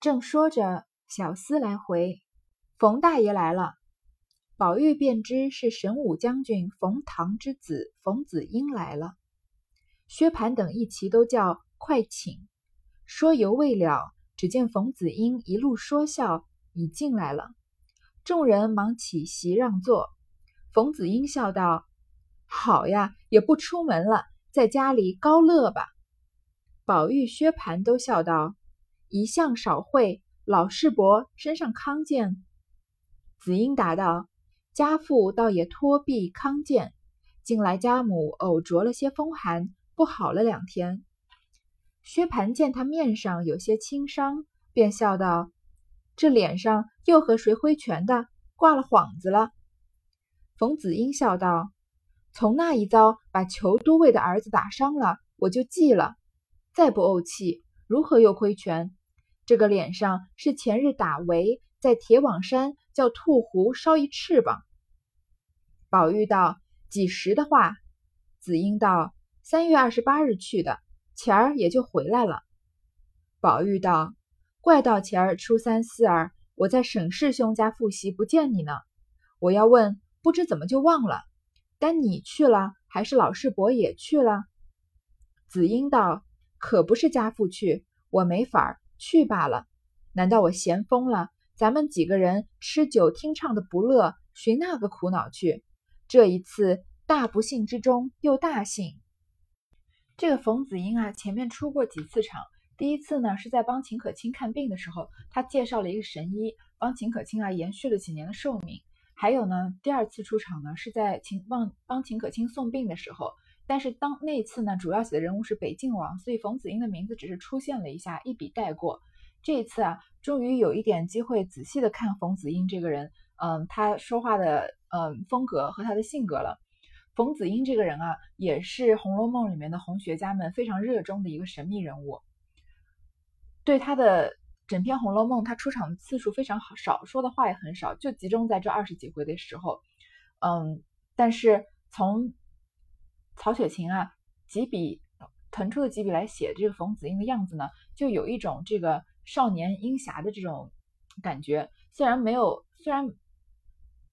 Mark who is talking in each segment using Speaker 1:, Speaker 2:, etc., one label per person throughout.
Speaker 1: 正说着，小厮来回，冯大爷来了。宝玉便知是神武将军冯唐之子冯子英来了。薛蟠等一齐都叫快请。说犹未了，只见冯子英一路说笑，已进来了。众人忙起席让座。冯子英笑道：“好呀，也不出门了，在家里高乐吧。”宝玉、薛蟠都笑道。一向少会，老世伯身上康健。子英答道：“家父倒也托庇康健，近来家母偶着了些风寒，不好了两天。”薛蟠见他面上有些轻伤，便笑道：“这脸上又和谁挥拳的？挂了幌子了。”冯子英笑道：“从那一遭把裘都尉的儿子打伤了，我就记了，再不怄气，如何又挥拳？”这个脸上是前日打围，在铁网山叫兔狐烧一翅膀。宝玉道：“几时的话？”紫英道：“三月二十八日去的，前儿也就回来了。”宝玉道：“怪到前儿初三四儿，我在沈氏兄家复习，不见你呢。我要问，不知怎么就忘了。但你去了，还是老世伯也去了？”紫英道：“可不是家父去，我没法儿。”去罢了，难道我闲疯了？咱们几个人吃酒听唱的不乐，寻那个苦恼去？这一次大不幸之中又大幸。这个冯子英啊，前面出过几次场。第一次呢，是在帮秦可卿看病的时候，他介绍了一个神医，帮秦可卿啊延续了几年的寿命。还有呢，第二次出场呢，是在秦帮帮秦可卿送病的时候。但是当那次呢，主要写的人物是北静王，所以冯子英的名字只是出现了一下，一笔带过。这一次啊，终于有一点机会仔细的看冯子英这个人，嗯，他说话的嗯风格和他的性格了。冯子英这个人啊，也是《红楼梦》里面的红学家们非常热衷的一个神秘人物。对他的整篇《红楼梦》，他出场的次数非常少，说的话也很少，就集中在这二十几回的时候。嗯，但是从曹雪芹啊，几笔腾出的几笔来写这个冯子英的样子呢，就有一种这个少年英侠的这种感觉。虽然没有，虽然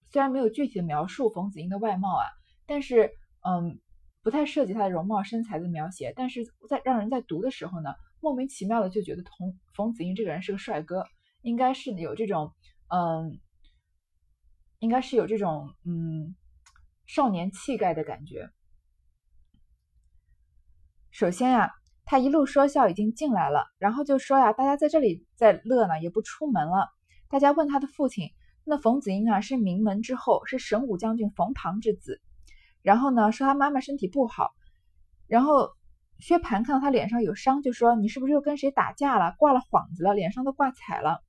Speaker 1: 虽然没有具体的描述冯子英的外貌啊，但是嗯，不太涉及他的容貌身材的描写。但是在让人在读的时候呢，莫名其妙的就觉得同冯子英这个人是个帅哥，应该是有这种嗯，应该是有这种嗯少年气概的感觉。首先呀，他一路说笑已经进来了，然后就说呀，大家在这里在乐呢，也不出门了。大家问他的父亲，那冯子英啊是名门之后，是神武将军冯唐之子。然后呢，说他妈妈身体不好。然后薛蟠看到他脸上有伤，就说你是不是又跟谁打架了，挂了幌子了，脸上都挂彩了。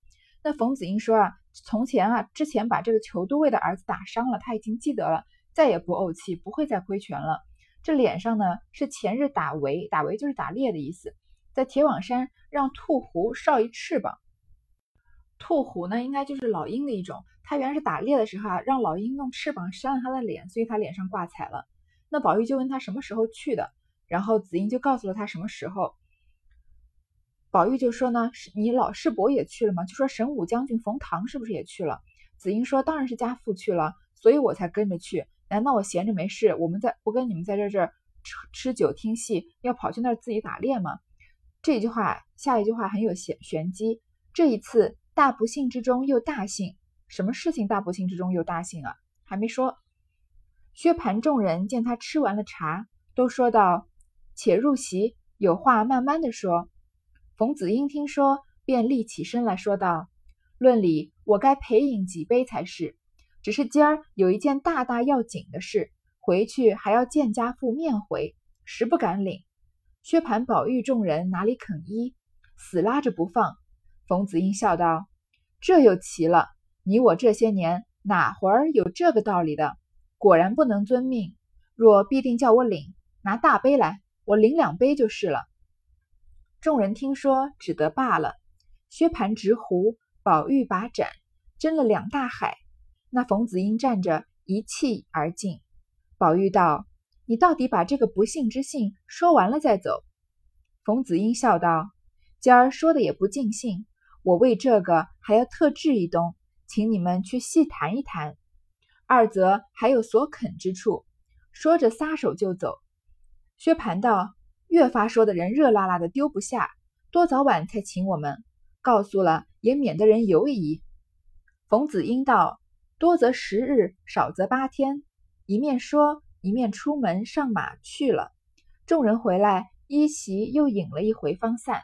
Speaker 1: 那冯子英说啊，从前啊，之前把这个裘都尉的儿子打伤了，他已经记得了，再也不怄气，不会再挥拳了。这脸上呢是前日打围，打围就是打猎的意思，在铁网山让兔狐少一翅膀。兔狐呢应该就是老鹰的一种，他原来是打猎的时候啊，让老鹰用翅膀扇了他的脸，所以他脸上挂彩了。那宝玉就问他什么时候去的，然后紫英就告诉了他什么时候。宝玉就说呢，你老世伯也去了吗？就说神武将军冯唐是不是也去了？紫英说当然是家父去了，所以我才跟着去。难道我闲着没事？我们在不跟你们在这这儿吃吃酒听戏，要跑去那儿自己打猎吗？这句话，下一句话很有玄玄机。这一次大不幸之中又大幸，什么事情大不幸之中又大幸啊？还没说。薛蟠众人见他吃完了茶，都说道：“且入席，有话慢慢的说。”冯子英听说，便立起身来说道：“论理，我该陪饮几杯才是。”只是今儿有一件大大要紧的事，回去还要见家父面回，实不敢领。薛蟠、宝玉众人哪里肯依，死拉着不放。冯子英笑道：“这又奇了，你我这些年哪会儿有这个道理的？果然不能遵命。若必定叫我领，拿大杯来，我领两杯就是了。”众人听说，只得罢了。薛蟠执壶，宝玉把盏，斟了两大海。那冯子英站着，一气而尽。宝玉道：“你到底把这个不幸之信说完了再走。”冯子英笑道：“今儿说的也不尽兴，我为这个还要特制一东，请你们去细谈一谈。二则还有所肯之处。说着撒手就走。薛蟠道：“越发说的人热辣辣的丢不下，多早晚才请我们，告诉了也免得人犹疑。”冯子英道：“多则十日，少则八天。”一面说，一面出门上马去了。众人回来，依席又饮了一回，方散。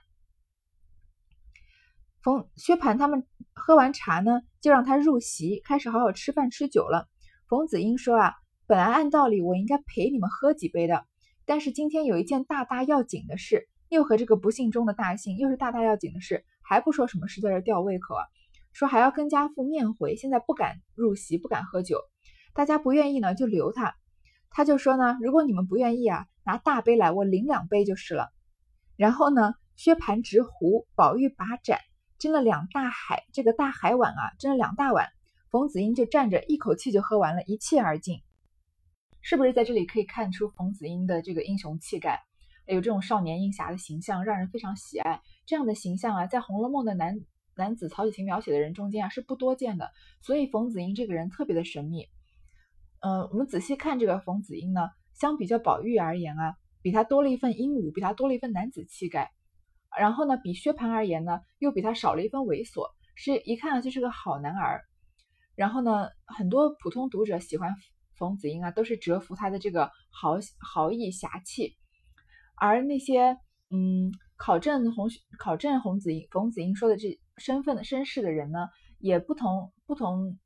Speaker 1: 冯薛蟠他们喝完茶呢，就让他入席，开始好好吃饭吃酒了。冯子英说：“啊，本来按道理我应该陪你们喝几杯的，但是今天有一件大大要紧的事，又和这个不幸中的大幸，又是大大要紧的事，还不说什么事，在这吊胃口啊。”说还要跟家父面会，现在不敢入席，不敢喝酒。大家不愿意呢，就留他。他就说呢，如果你们不愿意啊，拿大杯来，我领两杯就是了。然后呢，薛蟠执壶，宝玉把盏，斟了两大海，这个大海碗啊，斟了两大碗。冯子英就站着，一口气就喝完了，一气而尽。是不是在这里可以看出冯子英的这个英雄气概，有这种少年英侠的形象，让人非常喜爱。这样的形象啊，在《红楼梦》的男。男子曹雪芹描写的人中间啊是不多见的，所以冯子英这个人特别的神秘。嗯，我们仔细看这个冯子英呢，相比较宝玉而言啊，比他多了一份英武，比他多了一份男子气概。然后呢，比薛蟠而言呢，又比他少了一份猥琐，是一看就是个好男儿。然后呢，很多普通读者喜欢冯子英啊，都是折服他的这个豪豪义侠气，而那些嗯考证红考证洪子英冯子英说的这。身份的身世的人呢，也不同不同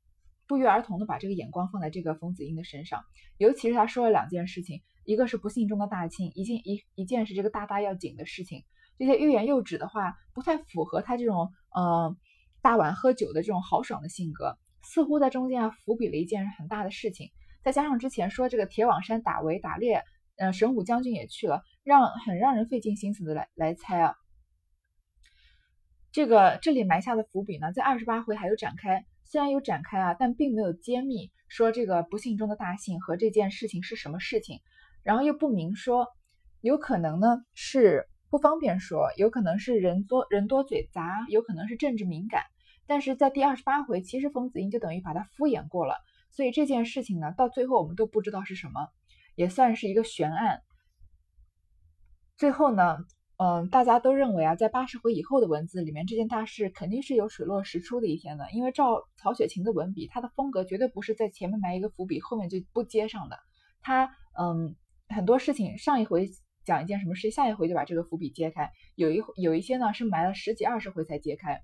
Speaker 1: 不约而同的把这个眼光放在这个冯子英的身上，尤其是他说了两件事情，一个是不幸中的大幸，一件一一件是这个大大要紧的事情，这些欲言又止的话，不太符合他这种呃大碗喝酒的这种豪爽的性格，似乎在中间啊伏笔了一件很大的事情，再加上之前说这个铁网山打围打猎，呃神武将军也去了，让很让人费尽心思的来来猜啊。这个这里埋下的伏笔呢，在二十八回还有展开，虽然有展开啊，但并没有揭秘说这个不幸中的大幸和这件事情是什么事情，然后又不明说，有可能呢是不方便说，有可能是人多人多嘴杂，有可能是政治敏感，但是在第二十八回，其实冯子英就等于把他敷衍过了，所以这件事情呢，到最后我们都不知道是什么，也算是一个悬案。最后呢。嗯，大家都认为啊，在八十回以后的文字里面，这件大事肯定是有水落石出的一天的。因为照曹雪芹的文笔，他的风格绝对不是在前面埋一个伏笔，后面就不接上的。他嗯，很多事情上一回讲一件什么事，下一回就把这个伏笔揭开。有一有一些呢是埋了十几二十回才揭开，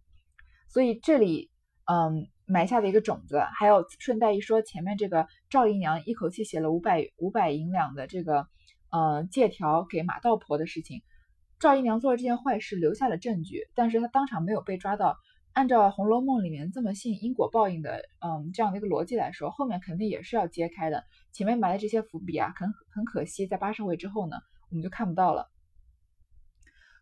Speaker 1: 所以这里嗯埋下的一个种子。还有顺带一说，前面这个赵姨娘一口气写了五百五百银两的这个呃借条给马道婆的事情。赵姨娘做了这件坏事，留下了证据，但是她当场没有被抓到。按照《红楼梦》里面这么信因果报应的，嗯，这样的一个逻辑来说，后面肯定也是要揭开的。前面埋的这些伏笔啊，很很可惜，在八十回之后呢，我们就看不到了。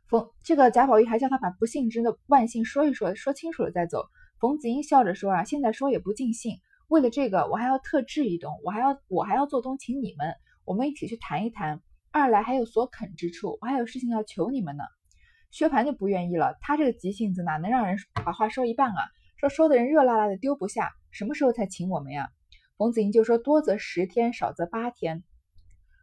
Speaker 1: 冯这个贾宝玉还叫他把不幸之的万幸说一说，说清楚了再走。冯子英笑着说啊，现在说也不尽兴，为了这个，我还要特制一东，我还要我还要做东请你们，我们一起去谈一谈。二来还有所肯之处，我还有事情要求你们呢。薛蟠就不愿意了，他这个急性子哪能让人把话说一半啊？说说的人热辣辣的丢不下，什么时候才请我们呀？冯子英就说多则十天，少则八天。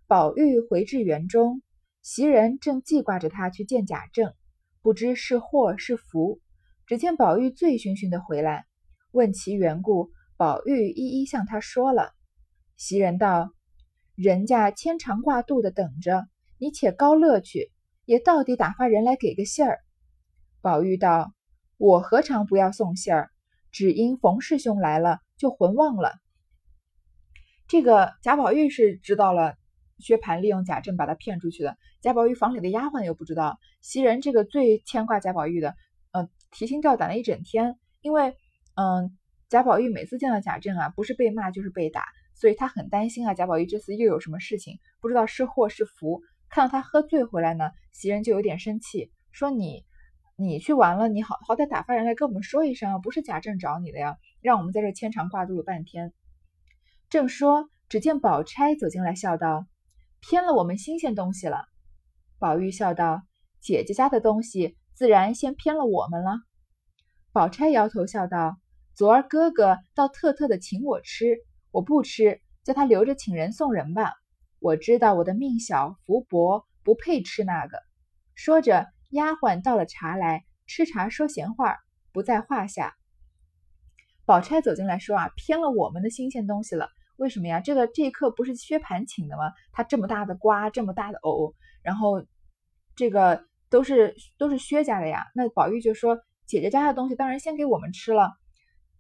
Speaker 1: 宝玉回至园中，袭人正记挂着他去见贾政，不知是祸是福。只见宝玉醉醺醺的回来，问其缘故，宝玉一一向他说了。袭人道。人家牵肠挂肚的等着你，且高乐去，也到底打发人来给个信儿。宝玉道：“我何尝不要送信儿？只因冯师兄来了，就魂忘了。”这个贾宝玉是知道了，薛蟠利用贾政把他骗出去的。贾宝玉房里的丫鬟又不知道。袭人这个最牵挂贾宝玉的，呃，提心吊胆了一整天，因为，嗯，贾宝玉每次见到贾政啊，不是被骂就是被打。所以他很担心啊，贾宝玉这次又有什么事情，不知道是祸是福。看到他喝醉回来呢，袭人就有点生气，说：“你，你去玩了，你好好歹打发人来跟我们说一声啊，不是贾政找你的呀，让我们在这牵肠挂肚了半天。”正说，只见宝钗走进来，笑道：“偏了我们新鲜东西了。”宝玉笑道：“姐姐家的东西，自然先偏了我们了。”宝钗摇头笑道：“昨儿哥哥倒特特的请我吃，我不吃，叫他留着请人送人吧。我知道我的命小福薄，不配吃那个。”说着，丫鬟倒了茶来，吃茶说闲话，不在话下。宝钗走进来说：“啊，偏了我们的新鲜东西了。为什么呀？这个这一刻不是薛蟠请的吗？他这么大的瓜，这么大的藕，然后这个都是都是薛家的呀。那宝玉就说。”姐姐家的东西当然先给我们吃了，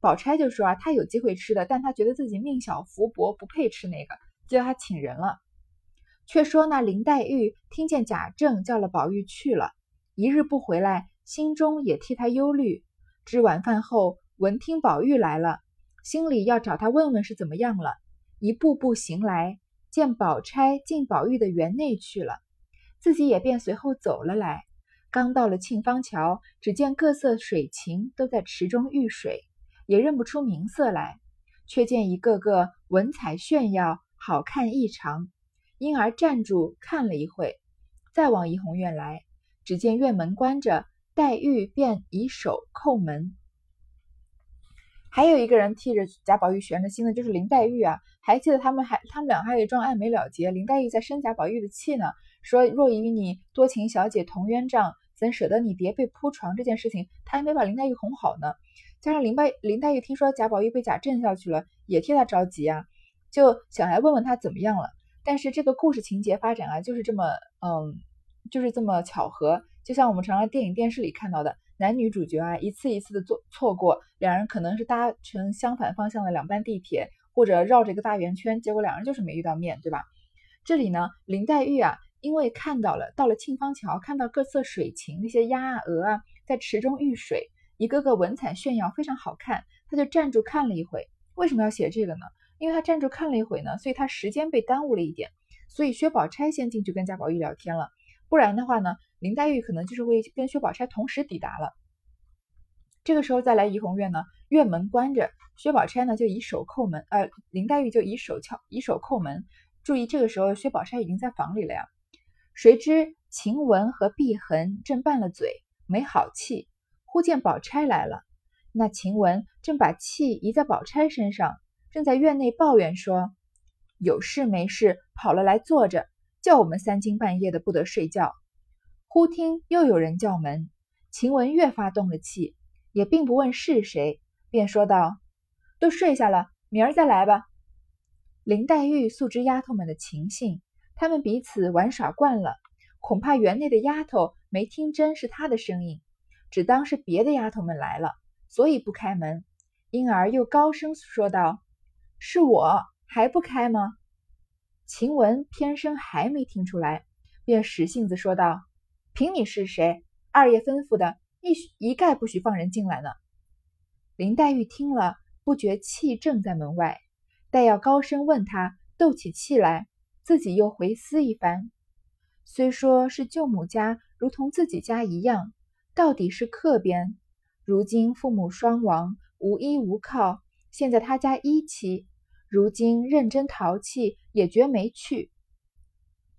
Speaker 1: 宝钗就说啊，她有机会吃的，但她觉得自己命小福薄，不配吃那个，就叫她请人了。却说那林黛玉听见贾政叫了宝玉去了，一日不回来，心中也替他忧虑。至晚饭后，闻听宝玉来了，心里要找他问问是怎么样了，一步步行来，见宝钗进宝玉的园内去了，自己也便随后走了来。刚到了沁芳桥，只见各色水禽都在池中浴水，也认不出名色来，却见一个个文采炫耀，好看异常，因而站住看了一会，再往怡红院来，只见院门关着，黛玉便以手叩门。还有一个人替着贾宝玉悬着心的，就是林黛玉啊。还记得他们还他们俩还有一桩爱没了结，林黛玉在生贾宝玉的气呢，说若与你多情小姐同鸳帐。怎舍得你叠被铺床这件事情，他还没把林黛玉哄好呢。加上林黛林黛玉听说贾宝玉被贾政叫去了，也替他着急啊，就想来问问他怎么样了。但是这个故事情节发展啊，就是这么嗯，就是这么巧合。就像我们常常电影电视里看到的，男女主角啊，一次一次的错错过，两人可能是搭乘相反方向的两班地铁，或者绕着一个大圆圈，结果两人就是没遇到面对吧？这里呢，林黛玉啊。因为看到了，到了沁芳桥，看到各色水禽，那些鸭啊、鹅啊，在池中浴水，一个个文采炫耀，非常好看。他就站住看了一会。为什么要写这个呢？因为他站住看了一会呢，所以他时间被耽误了一点。所以薛宝钗先进去跟贾宝玉聊天了，不然的话呢，林黛玉可能就是会跟薛宝钗同时抵达了。这个时候再来怡红院呢，院门关着，薛宝钗呢就以手叩门，呃，林黛玉就以手敲，以手叩门。注意，这个时候薛宝钗已经在房里了呀。谁知晴雯和碧痕正拌了嘴，没好气。忽见宝钗来了，那晴雯正把气移在宝钗身上，正在院内抱怨说：“有事没事跑了来坐着，叫我们三更半夜的不得睡觉。”忽听又有人叫门，晴雯越发动了气，也并不问是谁，便说道：“都睡下了，明儿再来吧。”林黛玉素知丫头们的情性。她们彼此玩耍惯了，恐怕园内的丫头没听真是她的声音，只当是别的丫头们来了，所以不开门。因而又高声说道：“是我还不开吗？”晴雯偏生还没听出来，便使性子说道：“凭你是谁，二爷吩咐的，一一概不许放人进来呢。”林黛玉听了，不觉气正在门外，待要高声问他，斗起气来。自己又回思一番，虽说是舅母家，如同自己家一样，到底是客边。如今父母双亡，无依无靠，现在他家一妻，如今认真淘气，也绝没趣。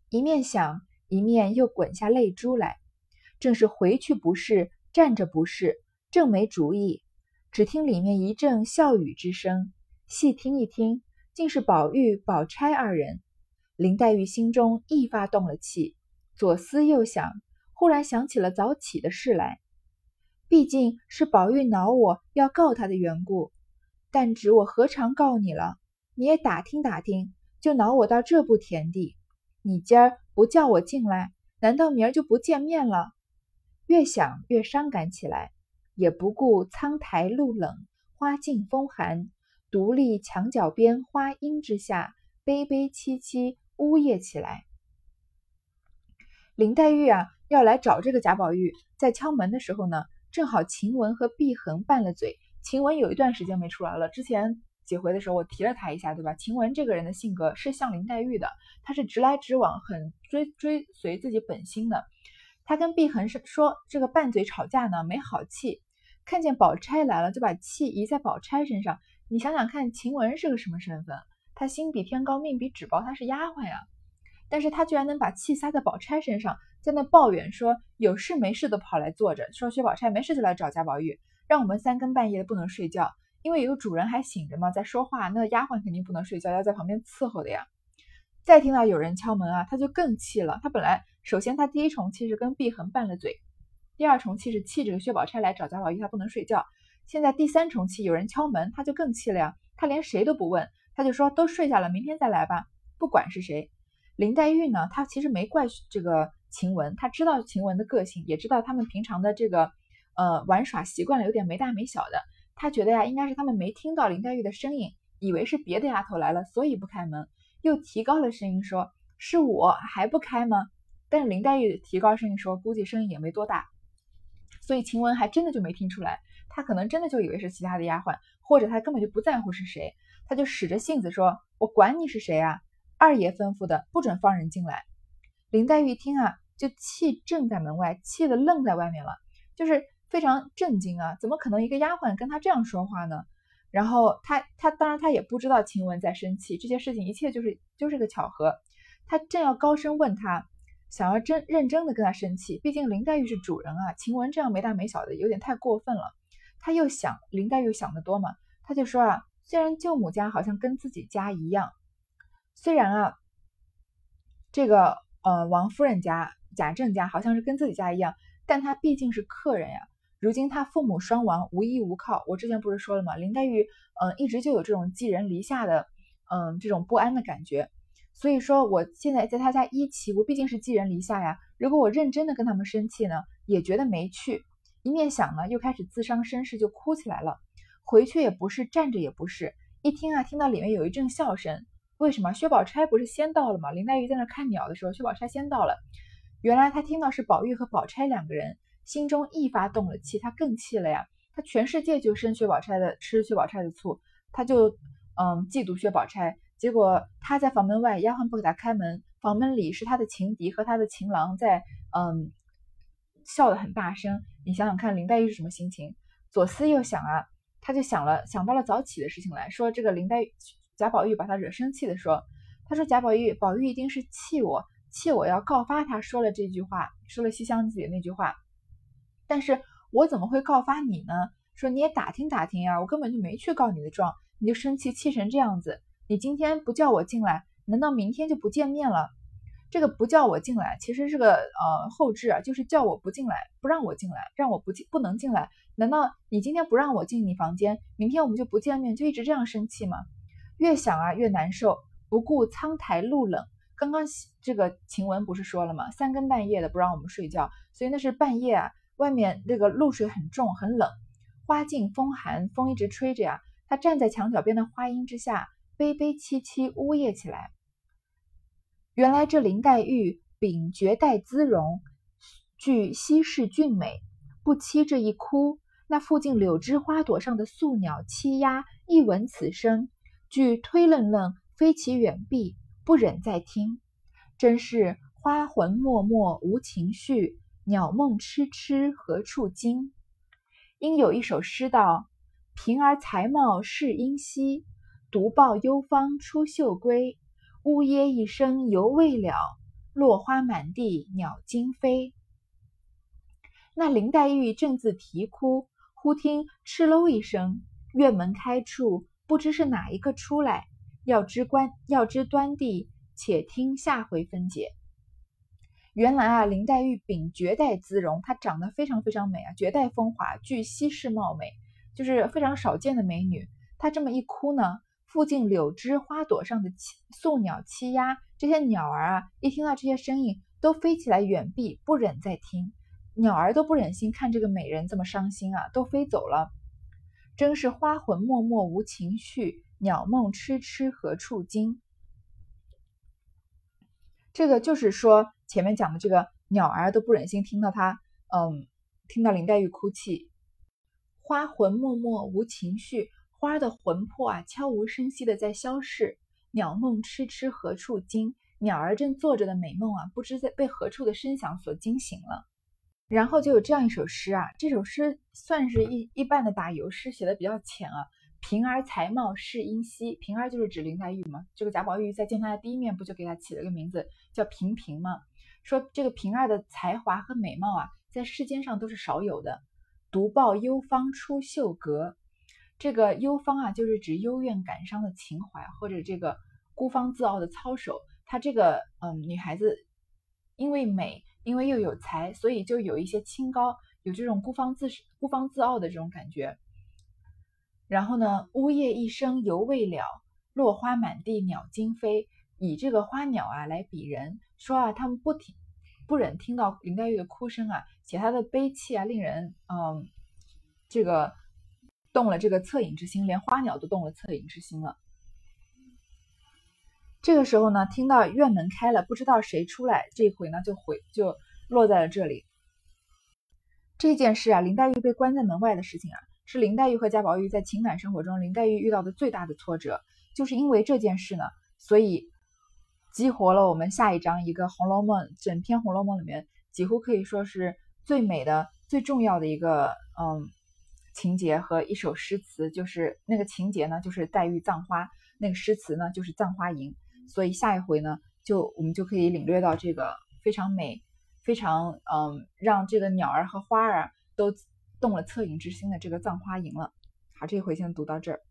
Speaker 1: 一面想，一面又滚下泪珠来。正是回去不是，站着不是，正没主意。只听里面一阵笑语之声，细听一听，竟是宝玉、宝钗二人。林黛玉心中一发动了气，左思右想，忽然想起了早起的事来。毕竟是宝玉恼我要告他的缘故，但只我何尝告你了？你也打听打听，就恼我到这步田地。你今儿不叫我进来，难道明儿就不见面了？越想越伤感起来，也不顾苍苔露冷，花径风寒，独立墙角边花荫之下，悲悲戚戚。呜咽起来。林黛玉啊，要来找这个贾宝玉，在敲门的时候呢，正好晴雯和碧痕拌了嘴。晴雯有一段时间没出来了，之前几回的时候我提了她一下，对吧？晴雯这个人的性格是像林黛玉的，她是直来直往，很追追随自己本心的。她跟碧痕是说这个拌嘴吵架呢，没好气，看见宝钗来了，就把气移在宝钗身上。你想想看，晴雯是个什么身份？他心比天高，命比纸薄，他是丫鬟呀，但是他居然能把气撒在宝钗身上，在那抱怨说有事没事都跑来坐着，说薛宝钗没事就来找贾宝玉，让我们三更半夜的不能睡觉，因为有主人还醒着嘛，在说话，那丫鬟肯定不能睡觉，要在旁边伺候的呀。再听到有人敲门啊，他就更气了。他本来首先他第一重气是跟碧痕拌了嘴，第二重气是气这个薛宝钗来找贾宝玉，他不能睡觉。现在第三重气有人敲门，他就更气了呀。他连谁都不问，他就说都睡下了，明天再来吧，不管是谁。林黛玉呢，她其实没怪这个晴雯，她知道晴雯的个性，也知道他们平常的这个呃玩耍习惯了，有点没大没小的。她觉得呀，应该是他们没听到林黛玉的声音，以为是别的丫头来了，所以不开门。又提高了声音说：“是我还不开吗？”但是林黛玉提高声音说：“估计声音也没多大。”所以晴雯还真的就没听出来，她可能真的就以为是其他的丫鬟，或者她根本就不在乎是谁，她就使着性子说：“我管你是谁啊！二爷吩咐的，不准放人进来。”林黛玉一听啊，就气正在门外，气得愣在外面了，就是非常震惊啊！怎么可能一个丫鬟跟她这样说话呢？然后他他当然他也不知道晴雯在生气，这些事情一切就是就是个巧合。他正要高声问他，想要真认真的跟他生气，毕竟林黛玉是主人啊，晴雯这样没大没小的有点太过分了。他又想林黛玉想得多嘛，他就说啊，虽然舅母家好像跟自己家一样，虽然啊这个呃王夫人家贾政家好像是跟自己家一样，但他毕竟是客人呀。如今他父母双亡，无依无靠。我之前不是说了吗？林黛玉，嗯，一直就有这种寄人篱下的，嗯，这种不安的感觉。所以说，我现在在他家一起，我毕竟是寄人篱下呀。如果我认真的跟他们生气呢，也觉得没趣。一面想呢，又开始自伤身世，就哭起来了。回去也不是，站着也不是。一听啊，听到里面有一阵笑声。为什么？薛宝钗不是先到了吗？林黛玉在那看鸟的时候，薛宝钗先到了。原来他听到是宝玉和宝钗两个人。心中一发动了气，他更气了呀！他全世界就生薛宝钗的，吃薛宝钗的醋，他就嗯嫉妒薛宝钗。结果他在房门外，丫鬟不给他开门，房门里是他的情敌和他的情郎在嗯笑得很大声。你想想看，林黛玉是什么心情？左思右想啊，他就想了想到了早起的事情来说，这个林黛玉贾宝玉把他惹生气的说，他说贾宝玉宝玉一定是气我，气我要告发他，说了这句话，说了西厢记那句话。但是我怎么会告发你呢？说你也打听打听呀，我根本就没去告你的状，你就生气气成这样子。你今天不叫我进来，难道明天就不见面了？这个不叫我进来，其实是个呃后置啊，就是叫我不进来，不让我进来，让我不进不能进来。难道你今天不让我进你房间，明天我们就不见面，就一直这样生气吗？越想啊越难受，不顾苍苔露冷。刚刚这个晴雯不是说了吗？三更半夜的不让我们睡觉，所以那是半夜啊。外面那个露水很重，很冷，花径风寒，风一直吹着呀。他站在墙角边的花荫之下，悲悲戚戚呜咽起来。原来这林黛玉秉绝代姿容，具稀世俊美，不期这一哭，那附近柳枝花朵上的宿鸟栖鸦一闻此声，俱推愣愣飞起远避，不忍再听。真是花魂脉脉无情绪。鸟梦痴痴何处惊？应有一首诗道：“平儿才貌是英稀，独抱幽芳出岫归。呜咽一声犹未了，落花满地鸟惊飞。”那林黛玉正自啼哭，忽听哧喽一声，院门开处，不知是哪一个出来。要知关要知端地，且听下回分解。原来啊，林黛玉秉绝代姿容，她长得非常非常美啊，绝代风华，具稀世貌美，就是非常少见的美女。她这么一哭呢，附近柳枝花朵上的宿鸟栖鸦，这些鸟儿啊，一听到这些声音，都飞起来远避，不忍再听。鸟儿都不忍心看这个美人这么伤心啊，都飞走了。真是花魂脉脉无情绪，鸟梦痴痴何处惊。这个就是说。前面讲的这个鸟儿都不忍心听到它，嗯，听到林黛玉哭泣，花魂脉脉无情绪，花的魂魄啊悄无声息的在消逝，鸟梦痴痴何处惊，鸟儿正做着的美梦啊，不知在被何处的声响所惊醒了。然后就有这样一首诗啊，这首诗算是一一半的打油诗，写的比较浅啊。平儿才貌是英稀，平儿就是指林黛玉嘛。这个贾宝玉在见她的第一面，不就给她起了个名字叫平平吗？说这个平儿的才华和美貌啊，在世间上都是少有的。独抱幽芳出秀阁。这个幽芳啊，就是指幽怨感伤的情怀，或者这个孤芳自傲的操守。她这个嗯，女孩子因为美，因为又有才，所以就有一些清高，有这种孤芳自孤芳自傲的这种感觉。然后呢，呜咽一声犹未了，落花满地鸟惊飞，以这个花鸟啊来比人，说啊，他们不听，不忍听到林黛玉的哭声啊，且她的悲泣啊，令人嗯，这个。动了这个恻隐之心，连花鸟都动了恻隐之心了。这个时候呢，听到院门开了，不知道谁出来。这回呢，就回就落在了这里。这件事啊，林黛玉被关在门外的事情啊，是林黛玉和贾宝玉在情感生活中，林黛玉遇到的最大的挫折。就是因为这件事呢，所以激活了我们下一章一个《红楼梦》整篇《红楼梦》里面几乎可以说是最美的、最重要的一个嗯。情节和一首诗词，就是那个情节呢，就是黛玉葬花；那个诗词呢，就是《葬花吟》。所以下一回呢，就我们就可以领略到这个非常美、非常嗯，让这个鸟儿和花儿都动了恻隐之心的这个《葬花吟》了。好，这回先读到这儿。